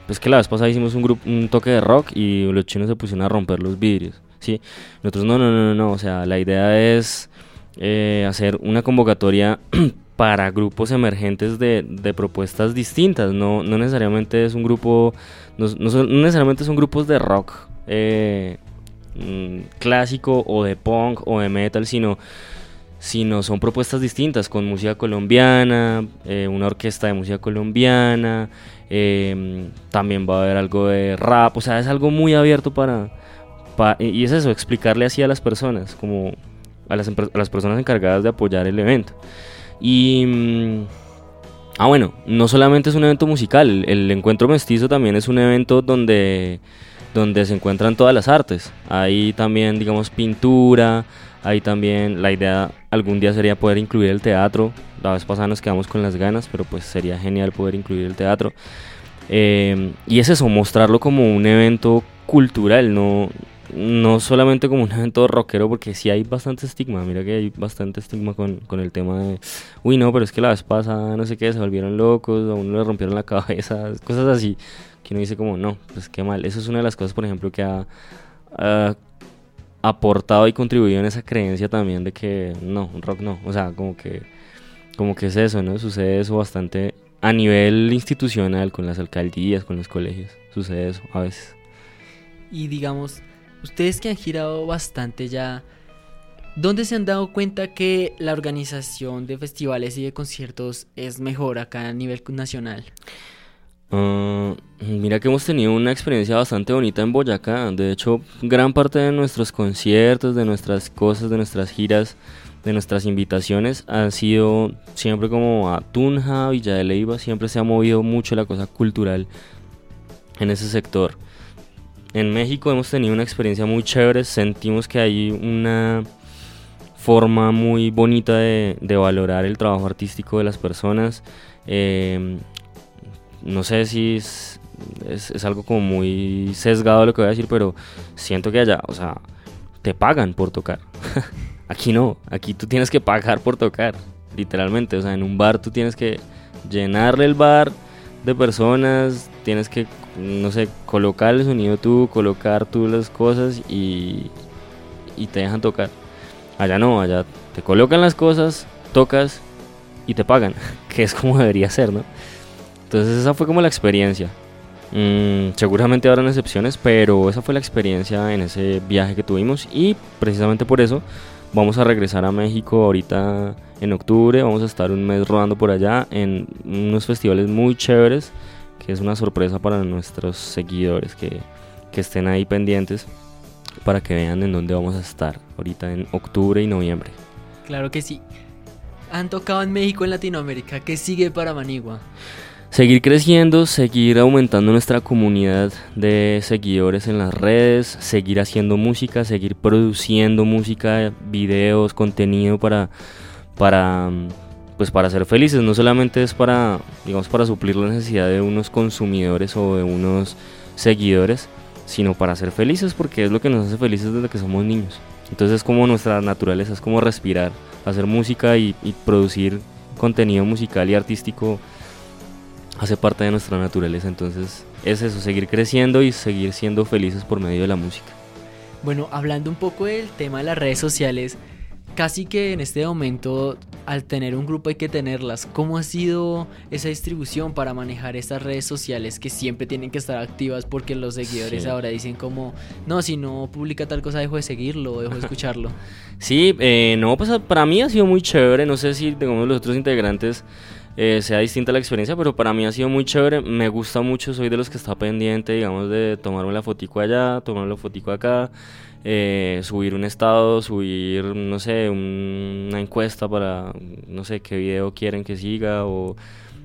es que la vez pasada hicimos un, grupo, un toque de rock y los chinos se pusieron a romper los vidrios. ¿sí? Nosotros no, no, no, no, o sea, la idea es eh, hacer una convocatoria para grupos emergentes de, de propuestas distintas, no, no, necesariamente es un grupo, no, no, necesariamente son grupos de rock eh, Mm, clásico o de punk o de metal, sino, sino son propuestas distintas con música colombiana, eh, una orquesta de música colombiana, em, también va a haber algo de rap, o sea, es algo muy abierto para, y es eso, explicarle así a las personas, como a las, a las personas encargadas de apoyar el evento. Y... Mm, ah, bueno, no solamente es un evento musical, el encuentro mestizo también es un evento donde donde se encuentran todas las artes. Hay también, digamos, pintura, hay también, la idea algún día sería poder incluir el teatro. La vez pasada nos quedamos con las ganas, pero pues sería genial poder incluir el teatro. Eh, y es eso, mostrarlo como un evento cultural, no, no solamente como un evento rockero, porque sí hay bastante estigma. Mira que hay bastante estigma con, con, el tema de, uy, no, pero es que la vez pasada, no sé qué, se volvieron locos, a uno le rompieron la cabeza, cosas así que uno dice como, no, pues qué mal. Eso es una de las cosas, por ejemplo, que ha, aportado y contribuido en esa creencia también de que no, rock no. O sea, como que, como que es eso, ¿no? Sucede eso bastante a nivel institucional, con las alcaldías, con los colegios. Sucede eso a veces. Y digamos, ustedes que han girado bastante ya, ¿dónde se han dado cuenta que la organización de festivales y de conciertos es mejor acá a nivel nacional? Ah, mira que hemos tenido una experiencia bastante bonita en Boyacá. De hecho, gran parte de nuestros conciertos, de nuestras cosas, de nuestras giras, de nuestras invitaciones han sido siempre como a Tunja, Villa de Leyva. Siempre se ha movido mucho la cosa cultural en ese sector. En México hemos tenido una experiencia muy chévere. Sentimos que hay una forma muy bonita de, valorar el trabajo artístico de las personas. Eh, no sé si es, algo como muy sesgado lo que voy a decir, pero siento que allá, o sea, te pagan por tocar. aquí no, aquí tú tienes que pagar por tocar, literalmente. O sea, en un bar tú tienes que llenarle el bar, de personas, tienes que, no sé, colocar el sonido tú, colocar tú las cosas y, y te dejan tocar. Allá no, allá te colocan las cosas, tocas y te pagan, que es como debería ser, ¿no? Entonces esa fue como la experiencia. Mm, seguramente habrán excepciones, pero esa fue la experiencia en ese viaje que tuvimos y precisamente por eso vamos a regresar a México ahorita en octubre, vamos a estar un mes rodando por allá en unos festivales muy chéveres, que es una sorpresa para nuestros seguidores que, que estén ahí pendientes para que vean en dónde vamos a estar ahorita en octubre y noviembre. Claro que sí. Han tocado en México, en Latinoamérica. ¿Qué sigue para Manigua? Seguir creciendo, seguir aumentando nuestra comunidad de seguidores en las redes, seguir haciendo música, seguir produciendo música, videos, contenido para, para, pues para ser felices. No solamente es para, digamos, para suplir la necesidad de unos consumidores o de unos seguidores, sino para ser felices porque es lo que nos hace felices desde que somos niños. Entonces es como nuestra naturaleza, es como respirar, hacer música y, y producir contenido musical y artístico hace parte de nuestra naturaleza. Entonces es eso, seguir creciendo y seguir siendo felices por medio de la música. Bueno, hablando un poco del tema de las redes sociales, casi que en este momento al tener un grupo hay que tenerlas. ¿Cómo ha sido esa distribución para manejar estas redes sociales que siempre tienen que estar activas porque los seguidores ahora dicen como, no, si no publica tal cosa dejo de seguirlo, dejo de escucharlo? sí, eh, no, pues para mí ha sido muy chévere, no sé si digamos los otros integrantes eh, sea distinta la experiencia, pero para mí ha sido muy chévere. Me gusta mucho, soy de los que está pendiente, digamos, de tomarme la fotico allá, tomarme la fotico acá, eh, subir un estado, subir, no sé, una encuesta para, no sé, qué video quieren que siga o...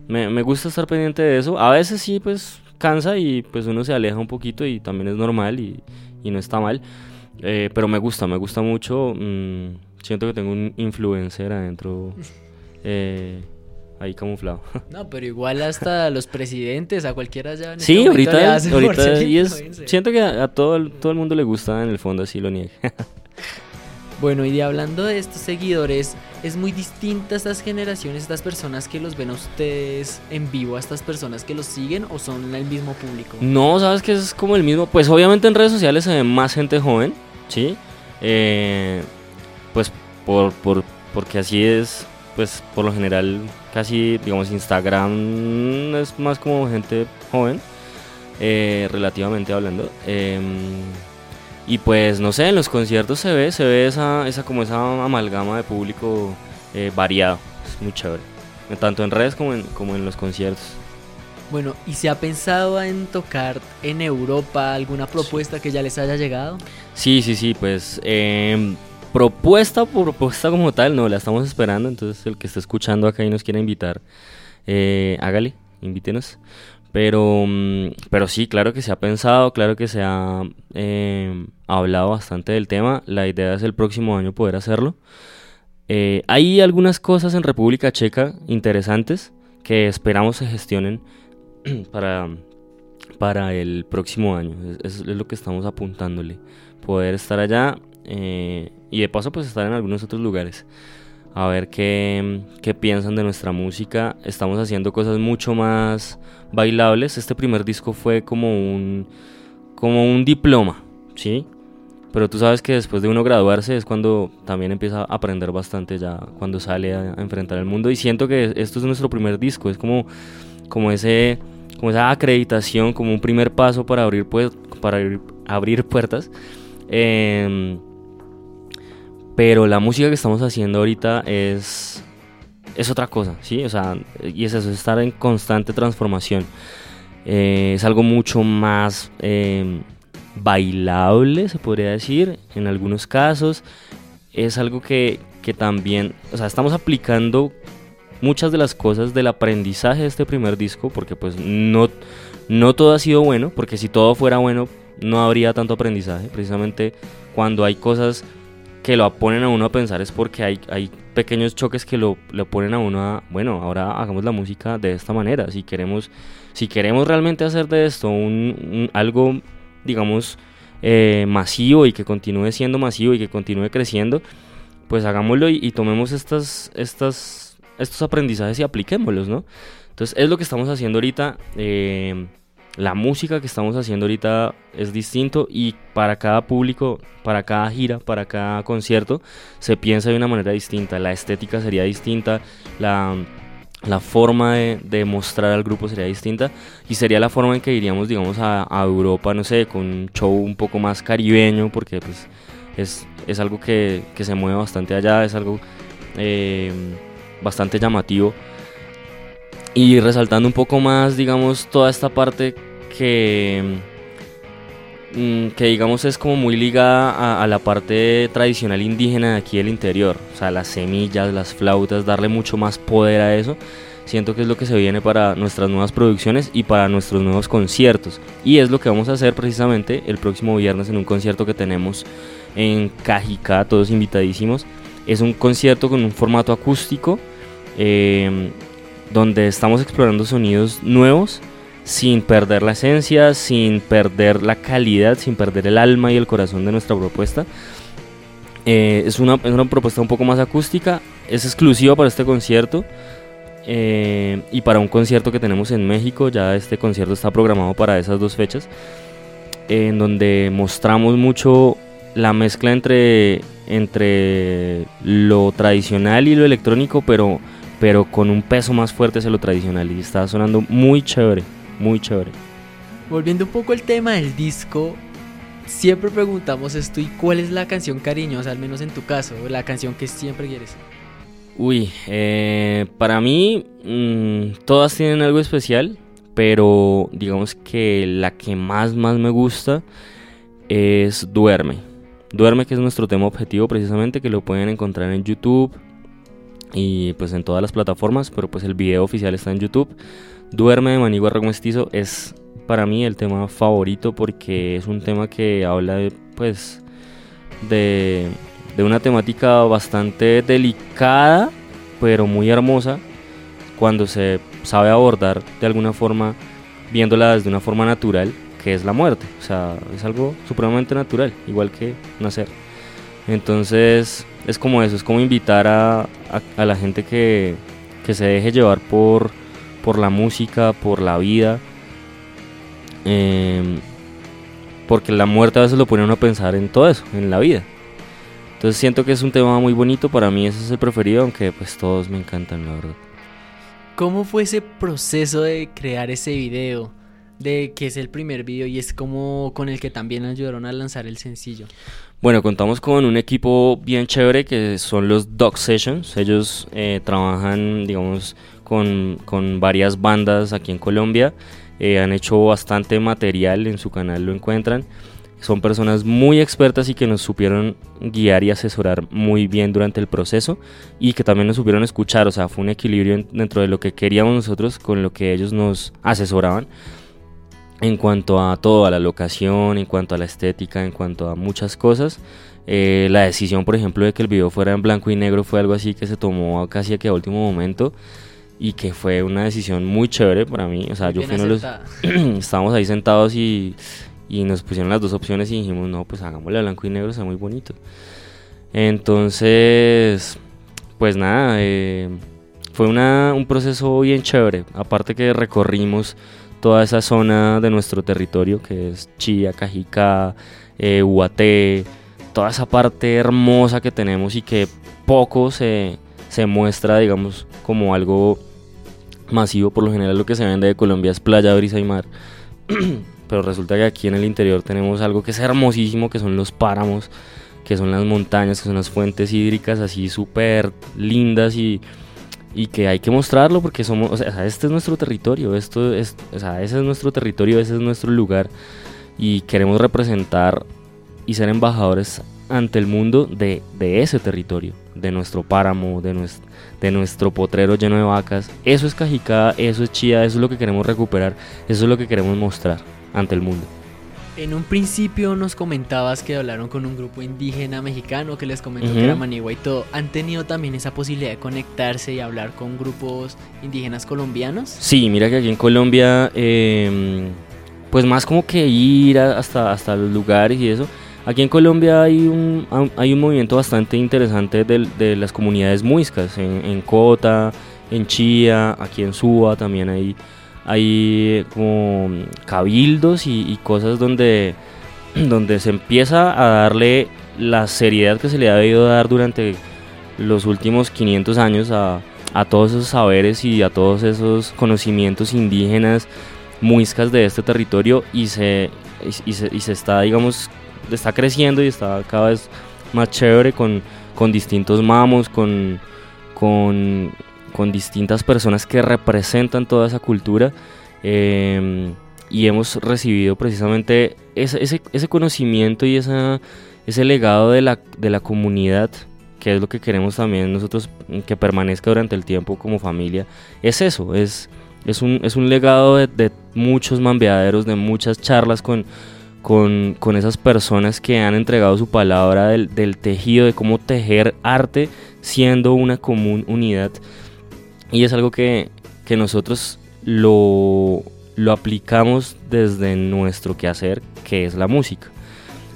Me, gusta estar pendiente de eso. A veces sí, pues cansa y pues uno se aleja un poquito y también es normal y, y no está mal. Eh, pero me gusta, me gusta mucho. Mm, siento que tengo un influencer adentro. Eh, ahí camuflado. No, pero igual hasta los presidentes, a cualquiera ya. En sí, este ahorita, ahorita y es, siento que a, todo, todo el mundo le gusta en el fondo, así lo niega. bueno, y de hablando de estos seguidores, ¿es muy distinta estas generaciones, estas personas que los ven a ustedes en vivo, a estas personas que los siguen o son el mismo público? No, sabes que es como el mismo. Pues obviamente en redes sociales se ve más gente joven, ¿sí? Eh, pues por, por, porque así es, pues por lo general casi, digamos, Instagram es más como gente joven, eh, relativamente hablando. Em, y pues, no sé, en los conciertos se ve, se ve esa, esa como esa amalgama de público eh, variado. Es muy chévere. Tanto en redes como en, como en los conciertos. Bueno, ¿y se ha pensado en tocar en Europa alguna propuesta que ya les haya llegado? Sí, sí, sí, pues eh, propuesta por propuesta como tal, no, la estamos esperando. Entonces, el que esté escuchando acá y nos quiera invitar, eh, hágale, invítenos. Pero, mm, pero sí, claro que se ha pensado, claro que se ha eh, hablado bastante del tema. La idea es el próximo año poder hacerlo. Eh, hay algunas cosas en República Checa interesantes que esperamos se gestionen para, para el próximo año. Es, es lo que estamos apuntándole. Poder estar allá y de paso pues estar en algunos otros lugares a ver qué, qué, piensan de nuestra música. Estamos haciendo cosas mucho más bailables. Este primer disco fue como un, como un diploma, ¿sí? Pero tú sabes que después de uno graduarse es cuando también empieza a aprender bastante ya, cuando sale a, enfrentar el mundo. Y siento que esto es nuestro primer disco, es como, como, ese, como esa acreditación, como un primer paso para abrir, pues, para abrir, puertas. Eh, pero la música que estamos haciendo ahorita es, es otra cosa, ¿sí? O sea, y es eso, es estar en constante transformación. Eh, es algo mucho más eh, bailable, se podría decir, en algunos casos. Es algo que, que también, o sea, estamos aplicando muchas de las cosas del aprendizaje de este primer disco, porque pues no, no todo ha sido bueno, porque si todo fuera bueno no habría tanto aprendizaje, precisamente cuando hay cosas que lo ponen a uno a pensar es porque hay, hay pequeños choques que lo, lo, ponen a uno a, bueno, ahora hagamos la música de esta manera. Si queremos, si queremos realmente hacer de esto un, algo, digamos, eh, masivo y que continúe siendo masivo y que continúe creciendo, pues hagámoslo y, tomemos estas, estas, estos aprendizajes y apliquémoslos, ¿no? Entonces es lo que estamos haciendo ahorita. Eh, la música que estamos haciendo ahorita es distinto y para cada público, para cada gira, para cada concierto, se piensa de una manera distinta. La estética sería distinta, la, forma de, mostrar al grupo sería distinta y sería la forma en que iríamos, digamos, a, Europa, no sé, con un show un poco más caribeño, porque pues es, algo que, se mueve bastante allá, es algo eh, bastante llamativo. Y resaltando un poco más, digamos, toda esta parte que, mm, que digamos es como muy ligada a, la parte tradicional indígena de aquí del interior. O sea, las semillas, las flautas, darle mucho más poder a eso. Siento que es lo que se viene para nuestras nuevas producciones y para nuestros nuevos conciertos. Y es lo que vamos a hacer precisamente el próximo viernes en un concierto que tenemos en Cajicá, todos invitadísimos. Es un concierto con un formato acústico eh, donde estamos explorando sonidos nuevos sin perder la esencia, sin perder la calidad, sin perder el alma y el corazón de nuestra propuesta. Eh, es, una, es, una, propuesta un poco más acústica, es exclusiva para este concierto eh, y para un concierto que tenemos en México. Ya este concierto está programado para esas dos fechas, en donde mostramos mucho la mezcla entre, entre lo tradicional y lo electrónico, pero, pero con un peso más fuerte hacia lo tradicional y está sonando muy chévere muy chévere. Volviendo un poco al tema del disco, siempre preguntamos esto y cuál es la canción cariñosa, al menos en tu caso, la canción que siempre quieres. Uy, eh, para mí mm, todas tienen algo especial, pero digamos que la que más más me gusta es Duerme. Duerme que es nuestro tema objetivo precisamente, que lo pueden encontrar en YouTube y pues en todas las plataformas, pero pues el video oficial está en YouTube. Duerme de Manigua Mestizo es para mí el tema favorito porque es un tema que habla de, pues, de, de una temática bastante delicada, pero muy hermosa cuando se sabe abordar de alguna forma, viéndola desde una forma natural, que es la muerte. O sea, es algo supremamente natural, igual que nacer. Entonces, es como eso, es como invitar a, a, la gente que, que se deje llevar por por la música, por la vida. Em, porque la muerte a veces lo pone uno a pensar en todo eso, en la vida. Entonces siento que es un tema muy bonito, para mí ese es el preferido, aunque pues todos me encantan, la verdad. ¿Cómo fue ese proceso de crear ese video? De que es el primer video y es como con el que también ayudaron a lanzar el sencillo. Bueno, contamos con un equipo bien chévere que son los Dog Sessions. Ellos eh, trabajan, digamos, con, varias bandas aquí en Colombia. Eh, han hecho bastante material en su canal, lo encuentran. Son personas muy expertas y que nos supieron guiar y asesorar muy bien durante el proceso y que también nos supieron escuchar. O sea, fue un equilibrio dentro de lo que queríamos nosotros con lo que ellos nos asesoraban en cuanto a todo, a la locación, en cuanto a la estética, en cuanto a muchas cosas. Eh, la decisión, por ejemplo, de que el video fuera en blanco y negro fue algo así que se tomó casi aquí a último momento y que fue una decisión muy chévere para mí. O sea, yo fui uno de los... estábamos ahí sentados y, y, nos pusieron las dos opciones y dijimos, no, pues hagámosle a blanco y negro, está muy bonito. Entonces, pues nada, eh, fue una, un proceso bien chévere. Aparte que recorrimos toda esa zona de nuestro territorio, que es Chía, Cajicá, eh, toda esa parte hermosa que tenemos y que poco se, se muestra, digamos, como algo masivo. Por lo general lo que se vende de Colombia es playa, brisa y mar. Pero resulta que aquí en el interior tenemos algo que es hermosísimo, que son los páramos, que son las montañas, que son las fuentes hídricas así súper lindas y, y, que hay que mostrarlo porque somos, o sea, este es nuestro territorio, esto es, o sea, ese es nuestro territorio, ese es nuestro lugar y queremos representar y ser embajadores ante el mundo de, de ese territorio, de nuestro páramo, de nuestro de nuestro potrero lleno de vacas. Eso es Cajicá, eso es Chía, eso es lo que queremos recuperar, eso es lo que queremos mostrar ante el mundo. En un principio nos comentabas que hablaron con un grupo indígena mexicano que les comentó que era Manigua y todo. ¿Han tenido también esa posibilidad de conectarse y hablar con grupos indígenas colombianos? Sí, mira que aquí en Colombia, em, pues más como que ir hasta, hasta los lugares y eso, Aquí en Colombia hay un, hay un movimiento bastante interesante de, de las comunidades muiscas, en, Cota, en Chía, aquí en Suba también hay, hay como cabildos y, cosas donde, donde se empieza a darle la seriedad que se le ha debido dar durante los últimos 500 años a, a todos esos saberes y a todos esos conocimientos indígenas muiscas de este territorio y se, y, se, y se, está, digamos, está creciendo y está cada vez más chévere con, con distintos mamos, con, con, con, distintas personas que representan toda esa cultura. Em, y hemos recibido precisamente ese, ese, ese conocimiento y esa, ese legado de la, de la comunidad que es lo que queremos también nosotros que permanezca durante el tiempo como familia, es eso, es, es, un, es un legado de, muchos mambeaderos, de muchas charlas con, con, esas personas que han entregado su palabra del, del, tejido, de cómo tejer arte siendo una común unidad. Y es algo que, que nosotros lo, lo aplicamos desde nuestro quehacer, que es la música.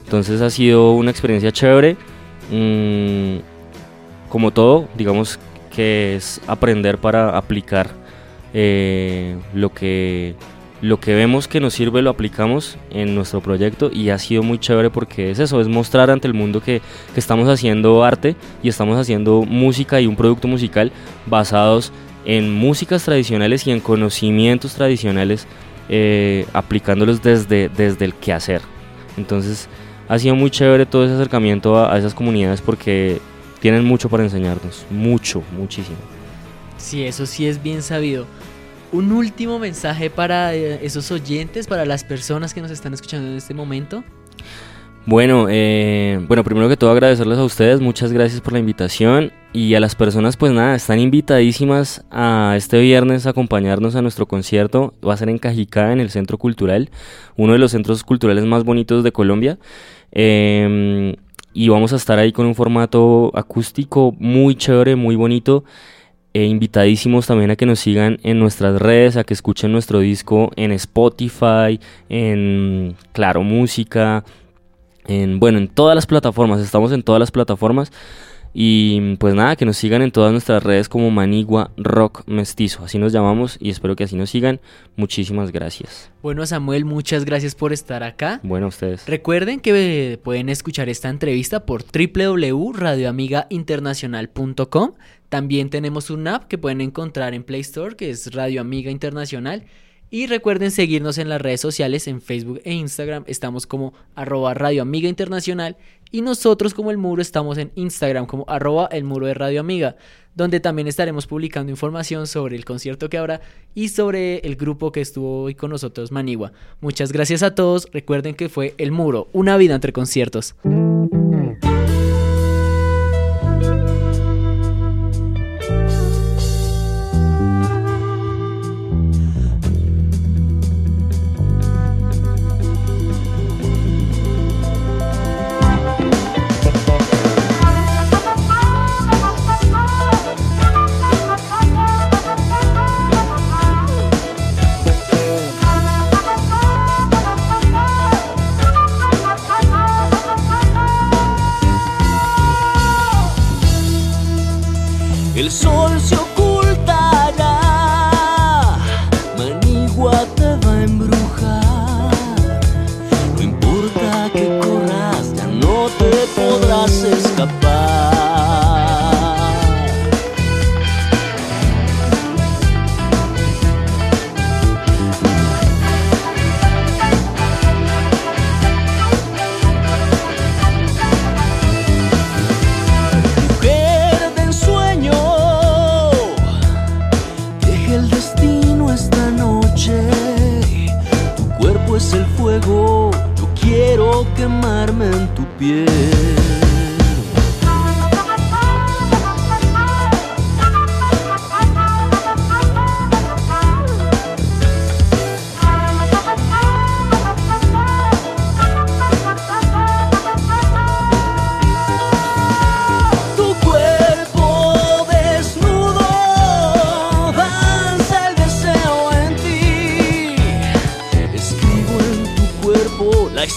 Entonces ha sido una experiencia chévere. Mm, como todo, digamos que es aprender para aplicar eh, lo que lo que vemos que nos sirve lo aplicamos en nuestro proyecto y ha sido muy chévere porque es eso, es mostrar ante el mundo que, estamos haciendo arte y estamos haciendo música y un producto musical basados en músicas tradicionales y en conocimientos tradicionales eh, aplicándolos desde, desde el quehacer. Entonces ha sido muy chévere todo ese acercamiento a esas comunidades porque tienen mucho para enseñarnos, mucho, muchísimo. Sí, eso sí es bien sabido. Un último mensaje para eh, esos oyentes, para las personas que nos están escuchando en este momento. Bueno, eh, bueno, primero que todo agradecerles a ustedes, muchas gracias por la invitación y a las personas pues nada, están invitadísimas a este viernes a acompañarnos a nuestro concierto, va a ser en Cajicá, en el Centro Cultural, uno de los centros culturales más bonitos de Colombia. Eh, y vamos a estar ahí con un formato acústico muy chévere, muy bonito. E invitadísimos también a que nos sigan en nuestras redes, a que escuchen nuestro disco en Spotify, en Claro Música, en bueno, en todas las plataformas, estamos en todas las plataformas. Y pues nada, que nos sigan en todas nuestras redes como Manigua Rock Mestizo. Así nos llamamos y espero que así nos sigan. Muchísimas gracias. Bueno, Samuel, muchas gracias por estar acá. Bueno, ustedes. Recuerden que pueden escuchar esta entrevista por www.radioamigainternacional.com. También tenemos un app que pueden encontrar en Play Store que es Radio Amiga Internacional. Y recuerden seguirnos en las redes sociales, en Facebook e Instagram. Estamos como arroba Radio Amiga Internacional. Y nosotros como El Muro estamos en Instagram como arroba El Muro de Radio Amiga, donde también estaremos publicando información sobre el concierto que habrá y sobre el grupo que estuvo hoy con nosotros, Manigua. Muchas gracias a todos. Recuerden que fue El Muro, una vida entre conciertos.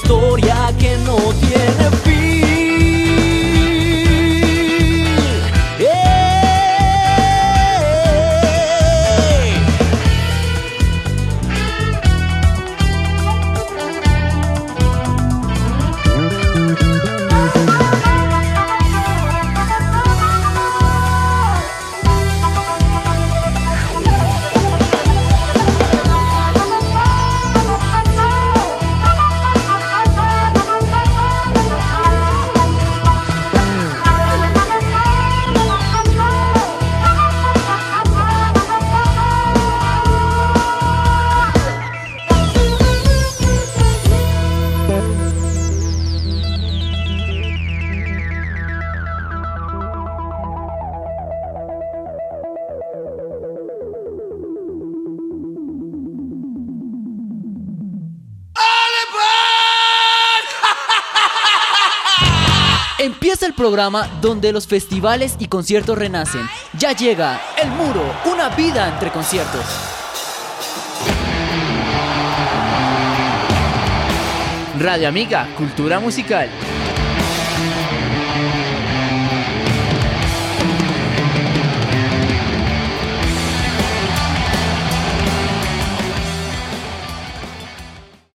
스토리야 donde los festivales y conciertos renacen. Ya llega El Muro, una vida entre conciertos. Radio Amiga, Cultura Musical.